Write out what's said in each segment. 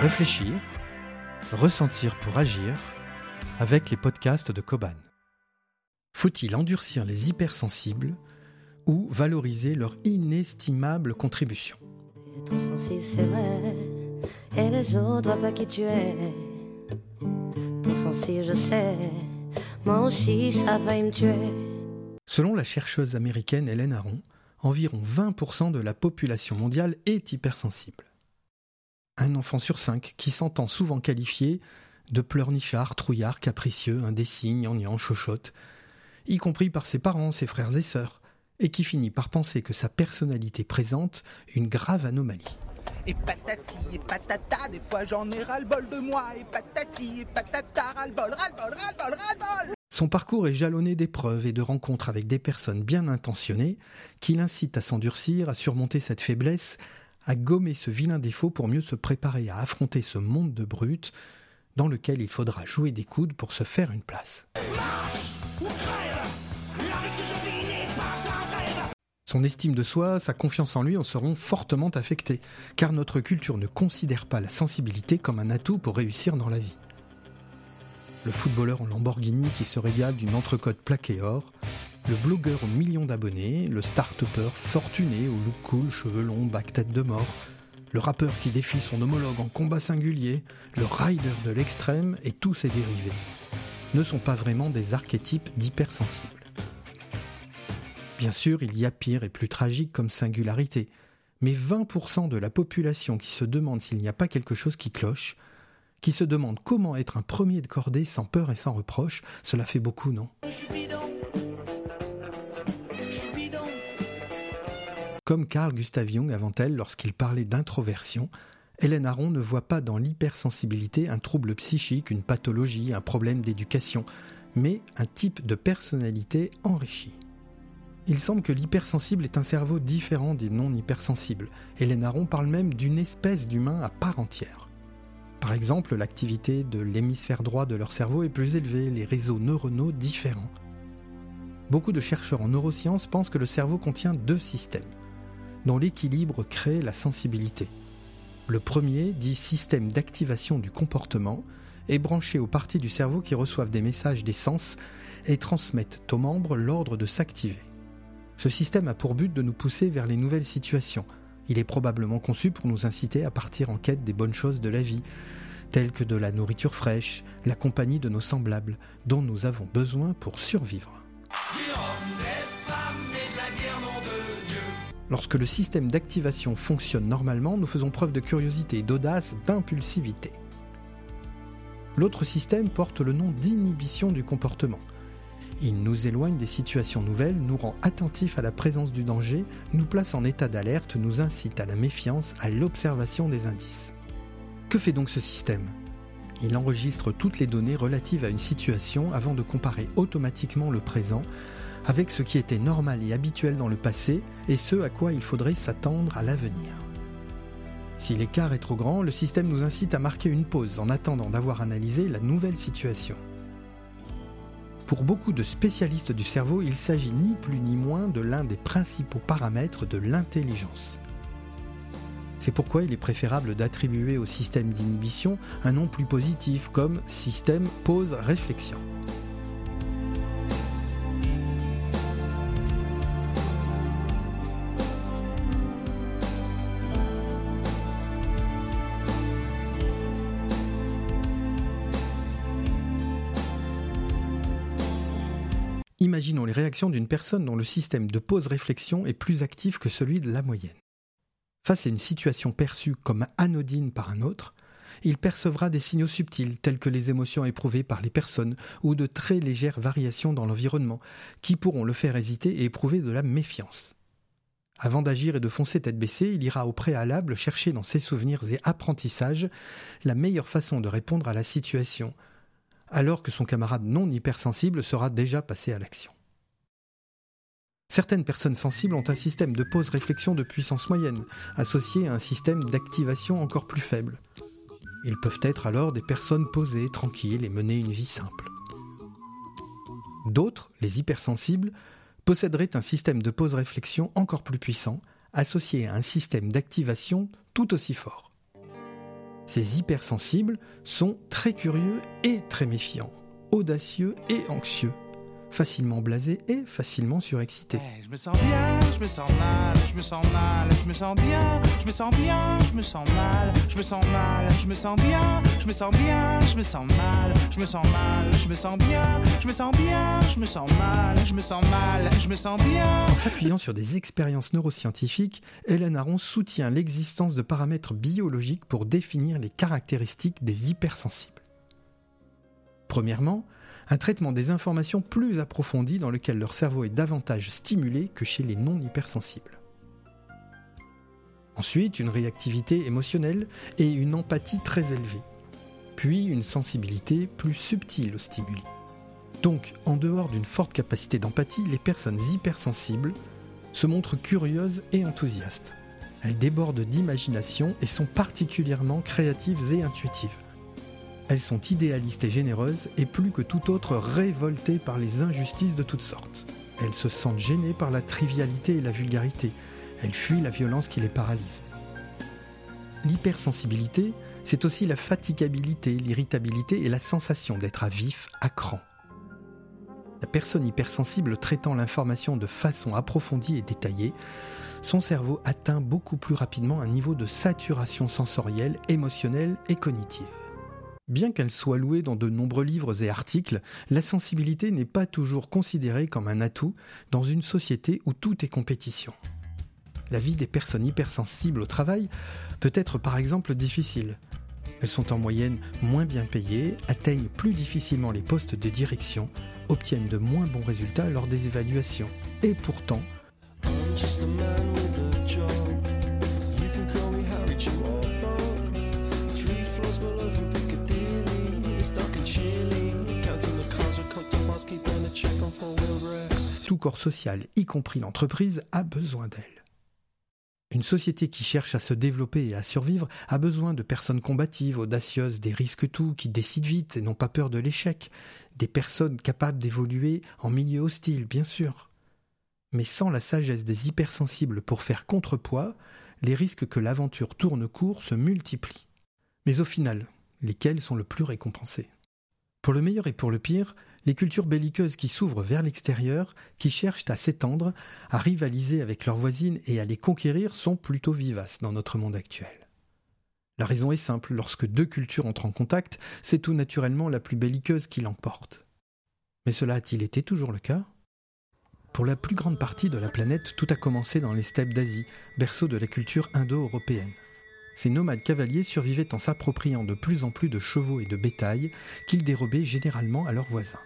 Réfléchir, ressentir pour agir avec les podcasts de Koban. Faut-il endurcir les hypersensibles ou valoriser leur inestimable contribution? Ton sensible, c'est vrai, et les autres pas qui tu es. Ton sensible, je sais, moi aussi ça va me tuer. Selon la chercheuse américaine Hélène Aron, environ 20% de la population mondiale est hypersensible. Un enfant sur cinq qui s'entend souvent qualifié de pleurnichard, trouillard, capricieux, indécis, gnangnan, chochotte, y compris par ses parents, ses frères et sœurs, et qui finit par penser que sa personnalité présente une grave anomalie. Et patati et patata, des fois j'en ai ras-le-bol de moi. Et patati et patata, ras-le-bol, ras-le-bol, ras-le-bol, ras-le-bol Son parcours est jalonné d'épreuves et de rencontres avec des personnes bien intentionnées qui l'incitent à s'endurcir, à surmonter cette faiblesse, à gommer ce vilain défaut pour mieux se préparer à affronter ce monde de brutes dans lequel il faudra jouer des coudes pour se faire une place. Son estime de soi, sa confiance en lui en seront fortement affectés, car notre culture ne considère pas la sensibilité comme un atout pour réussir dans la vie. Le footballeur en Lamborghini qui se régale d'une entrecôte plaquée or, le blogueur aux millions d'abonnés, le start-upper fortuné au look cool, cheveux longs, bac tête de mort, le rappeur qui défie son homologue en combat singulier, le rider de l'extrême et tous ses dérivés, ne sont pas vraiment des archétypes d'hypersensibles. Bien sûr, il y a pire et plus tragique comme singularité, mais 20% de la population qui se demande s'il n'y a pas quelque chose qui cloche, qui se demande comment être un premier de cordée sans peur et sans reproche, cela fait beaucoup, non? Comme Carl Gustav Jung avant elle lorsqu'il parlait d'introversion, Hélène Aron ne voit pas dans l'hypersensibilité un trouble psychique, une pathologie, un problème d'éducation, mais un type de personnalité enrichie. Il semble que l'hypersensible est un cerveau différent des non-hypersensibles. Hélène Aron parle même d'une espèce d'humain à part entière. Par exemple, l'activité de l'hémisphère droit de leur cerveau est plus élevée, les réseaux neuronaux différents. Beaucoup de chercheurs en neurosciences pensent que le cerveau contient deux systèmes dont l'équilibre crée la sensibilité. Le premier, dit système d'activation du comportement, est branché aux parties du cerveau qui reçoivent des messages des sens et transmettent aux membres l'ordre de s'activer. Ce système a pour but de nous pousser vers les nouvelles situations. Il est probablement conçu pour nous inciter à partir en quête des bonnes choses de la vie, telles que de la nourriture fraîche, la compagnie de nos semblables, dont nous avons besoin pour survivre. Lorsque le système d'activation fonctionne normalement, nous faisons preuve de curiosité, d'audace, d'impulsivité. L'autre système porte le nom d'inhibition du comportement. Il nous éloigne des situations nouvelles, nous rend attentifs à la présence du danger, nous place en état d'alerte, nous incite à la méfiance, à l'observation des indices. Que fait donc ce système? Il enregistre toutes les données relatives à une situation avant de comparer automatiquement le présent avec ce qui était normal et habituel dans le passé et ce à quoi il faudrait s'attendre à l'avenir. Si l'écart est trop grand, le système nous incite à marquer une pause en attendant d'avoir analysé la nouvelle situation. Pour beaucoup de spécialistes du cerveau, il s'agit ni plus ni moins de l'un des principaux paramètres de l'intelligence. C'est pourquoi il est préférable d'attribuer au système d'inhibition un nom plus positif comme système pause-réflexion. Imaginons les réactions d'une personne dont le système de pause-réflexion est plus actif que celui de la moyenne. Face à une situation perçue comme anodine par un autre, il percevra des signaux subtils tels que les émotions éprouvées par les personnes ou de très légères variations dans l'environnement qui pourront le faire hésiter et éprouver de la méfiance. Avant d'agir et de foncer tête baissée, il ira au préalable chercher dans ses souvenirs et apprentissages la meilleure façon de répondre à la situation, alors que son camarade non hypersensible sera déjà passé à l'action. Certaines personnes sensibles ont un système de pause-réflexion de puissance moyenne, associé à un système d'activation encore plus faible. Ils peuvent être alors des personnes posées, tranquilles et mener une vie simple. D'autres, les hypersensibles, posséderaient un système de pause-réflexion encore plus puissant, associé à un système d'activation tout aussi fort. Ces hypersensibles sont très curieux et très méfiants, audacieux et anxieux, facilement blasés et facilement surexcités. Eh, je me sens bien, je me sens mal, je me sens mal, je me sens bien, je me sens bien, je me sens mal, je me sens mal, je me sens bien, je me sens bien, je me sens mal, je me sens mal, je me sens bien, je me sens bien, je me sens mal, je me sens mal, je me sens bien. En s'appuyant sur des expériences neuroscientifiques, Hélène Aron soutient l'existence de paramètres biologiques pour définir les caractéristiques des hypersensibles. Premièrement, un traitement des informations plus approfondi dans lequel leur cerveau est davantage stimulé que chez les non hypersensibles. Ensuite, une réactivité émotionnelle et une empathie très élevée. Puis une sensibilité plus subtile aux stimuli. Donc, en dehors d'une forte capacité d'empathie, les personnes hypersensibles se montrent curieuses et enthousiastes. Elles débordent d'imagination et sont particulièrement créatives et intuitives. Elles sont idéalistes et généreuses et plus que tout autre révoltées par les injustices de toutes sortes. Elles se sentent gênées par la trivialité et la vulgarité. Elles fuient la violence qui les paralyse. L'hypersensibilité, c'est aussi la fatigabilité, l'irritabilité et la sensation d'être à vif, à cran. La personne hypersensible traitant l'information de façon approfondie et détaillée, son cerveau atteint beaucoup plus rapidement un niveau de saturation sensorielle, émotionnelle et cognitive. Bien qu'elle soit louée dans de nombreux livres et articles, la sensibilité n'est pas toujours considérée comme un atout dans une société où tout est compétition. La vie des personnes hypersensibles au travail peut être par exemple difficile. Elles sont en moyenne moins bien payées, atteignent plus difficilement les postes de direction, obtiennent de moins bons résultats lors des évaluations. Et pourtant, tout corps social, y compris l'entreprise, a besoin d'elle. Une société qui cherche à se développer et à survivre a besoin de personnes combatives, audacieuses, des risques tout, qui décident vite et n'ont pas peur de l'échec, des personnes capables d'évoluer en milieu hostile, bien sûr. Mais sans la sagesse des hypersensibles pour faire contrepoids, les risques que l'aventure tourne court se multiplient. Mais au final, lesquels sont le plus récompensés? Pour le meilleur et pour le pire, les cultures belliqueuses qui s'ouvrent vers l'extérieur, qui cherchent à s'étendre, à rivaliser avec leurs voisines et à les conquérir sont plutôt vivaces dans notre monde actuel. La raison est simple, lorsque deux cultures entrent en contact, c'est tout naturellement la plus belliqueuse qui l'emporte. Mais cela a-t-il été toujours le cas? Pour la plus grande partie de la planète, tout a commencé dans les steppes d'Asie, berceau de la culture indo-européenne. Ces nomades cavaliers survivaient en s'appropriant de plus en plus de chevaux et de bétail qu'ils dérobaient généralement à leurs voisins.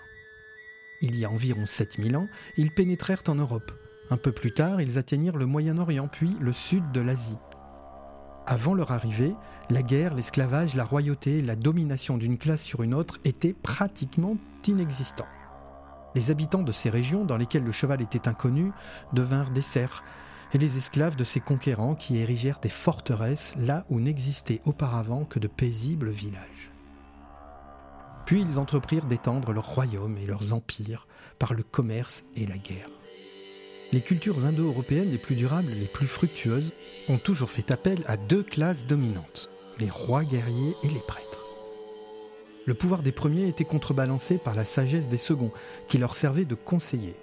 Il y a environ 7000 ans, ils pénétrèrent en Europe. Un peu plus tard, ils atteignirent le Moyen-Orient puis le sud de l'Asie. Avant leur arrivée, la guerre, l'esclavage, la royauté, la domination d'une classe sur une autre étaient pratiquement inexistants. Les habitants de ces régions dans lesquelles le cheval était inconnu devinrent des serfs, et les esclaves de ces conquérants qui érigèrent des forteresses là où n'existaient auparavant que de paisibles villages. Puis ils entreprirent d'étendre leurs royaumes et leurs empires par le commerce et la guerre. Les cultures indo-européennes les plus durables, les plus fructueuses, ont toujours fait appel à deux classes dominantes, les rois guerriers et les prêtres. Le pouvoir des premiers était contrebalancé par la sagesse des seconds, qui leur servait de conseillers.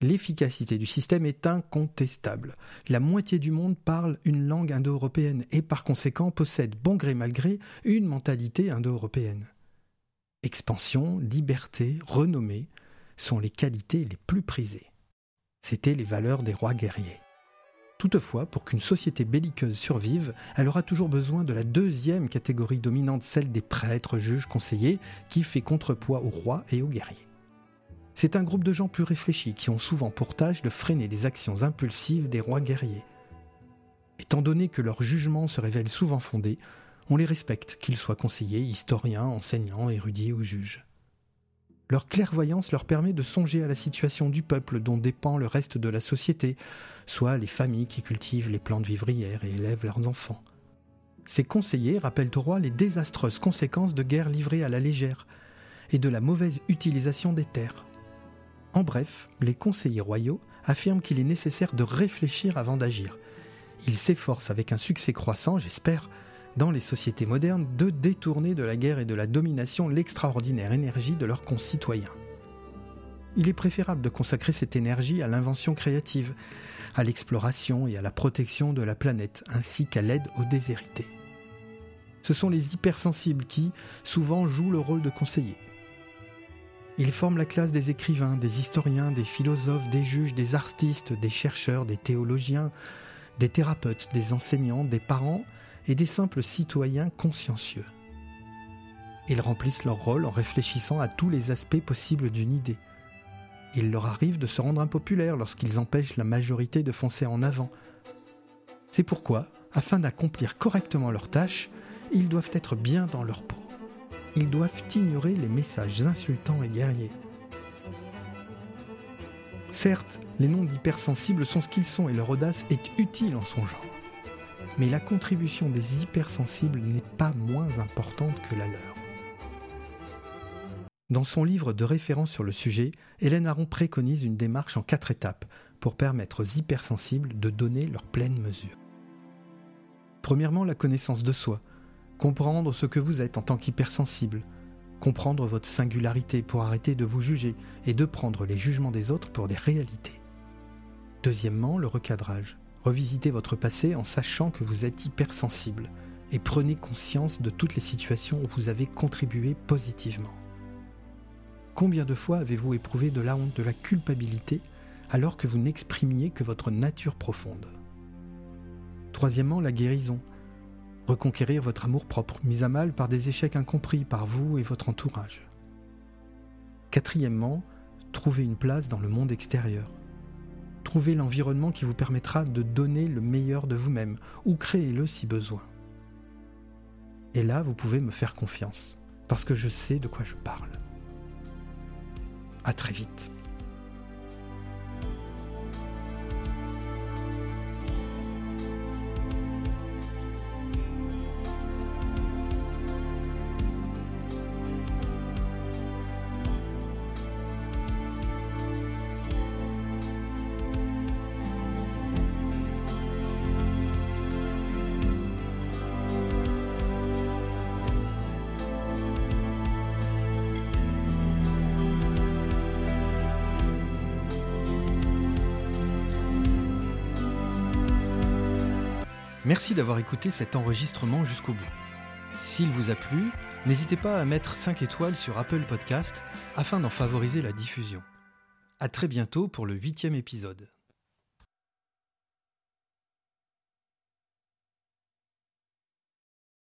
L'efficacité du système est incontestable. La moitié du monde parle une langue indo-européenne et par conséquent possède, bon gré mal gré, une mentalité indo-européenne. Expansion, liberté, renommée sont les qualités les plus prisées. C'étaient les valeurs des rois guerriers. Toutefois, pour qu'une société belliqueuse survive, elle aura toujours besoin de la deuxième catégorie dominante, celle des prêtres, juges, conseillers, qui fait contrepoids aux rois et aux guerriers. C'est un groupe de gens plus réfléchis qui ont souvent pour tâche de freiner les actions impulsives des rois guerriers. Étant donné que leurs jugements se révèlent souvent fondés, on les respecte, qu'ils soient conseillers, historiens, enseignants, érudits ou juges. Leur clairvoyance leur permet de songer à la situation du peuple dont dépend le reste de la société, soit les familles qui cultivent les plantes vivrières et élèvent leurs enfants. Ces conseillers rappellent au roi les désastreuses conséquences de guerres livrées à la légère et de la mauvaise utilisation des terres. En bref, les conseillers royaux affirment qu'il est nécessaire de réfléchir avant d'agir. Ils s'efforcent avec un succès croissant, j'espère, dans les sociétés modernes, de détourner de la guerre et de la domination l'extraordinaire énergie de leurs concitoyens. Il est préférable de consacrer cette énergie à l'invention créative, à l'exploration et à la protection de la planète, ainsi qu'à l'aide aux déshérités. Ce sont les hypersensibles qui, souvent, jouent le rôle de conseillers. Ils forment la classe des écrivains, des historiens, des philosophes, des juges, des artistes, des chercheurs, des théologiens, des thérapeutes, des enseignants, des parents et des simples citoyens consciencieux. Ils remplissent leur rôle en réfléchissant à tous les aspects possibles d'une idée. Il leur arrive de se rendre impopulaires lorsqu'ils empêchent la majorité de foncer en avant. C'est pourquoi, afin d'accomplir correctement leurs tâches, ils doivent être bien dans leur peau ils doivent ignorer les messages insultants et guerriers. Certes, les noms d'hypersensibles sont ce qu'ils sont et leur audace est utile en son genre. Mais la contribution des hypersensibles n'est pas moins importante que la leur. Dans son livre de référence sur le sujet, Hélène Aron préconise une démarche en quatre étapes pour permettre aux hypersensibles de donner leur pleine mesure. Premièrement, la connaissance de soi, comprendre ce que vous êtes en tant qu'hypersensible, comprendre votre singularité pour arrêter de vous juger et de prendre les jugements des autres pour des réalités. Deuxièmement, le recadrage. Revisitez votre passé en sachant que vous êtes hypersensible et prenez conscience de toutes les situations où vous avez contribué positivement. Combien de fois avez-vous éprouvé de la honte, de la culpabilité alors que vous n'exprimiez que votre nature profonde? Troisièmement, la guérison reconquérir votre amour-propre, mis à mal par des échecs incompris par vous et votre entourage. Quatrièmement, trouver une place dans le monde extérieur. Trouvez l'environnement qui vous permettra de donner le meilleur de vous-même, ou créez-le si besoin. Et là, vous pouvez me faire confiance, parce que je sais de quoi je parle. À très vite. Merci d'avoir écouté cet enregistrement jusqu'au bout. S'il vous a plu, n'hésitez pas à mettre 5 étoiles sur Apple Podcast afin d'en favoriser la diffusion. A très bientôt pour le huitième épisode.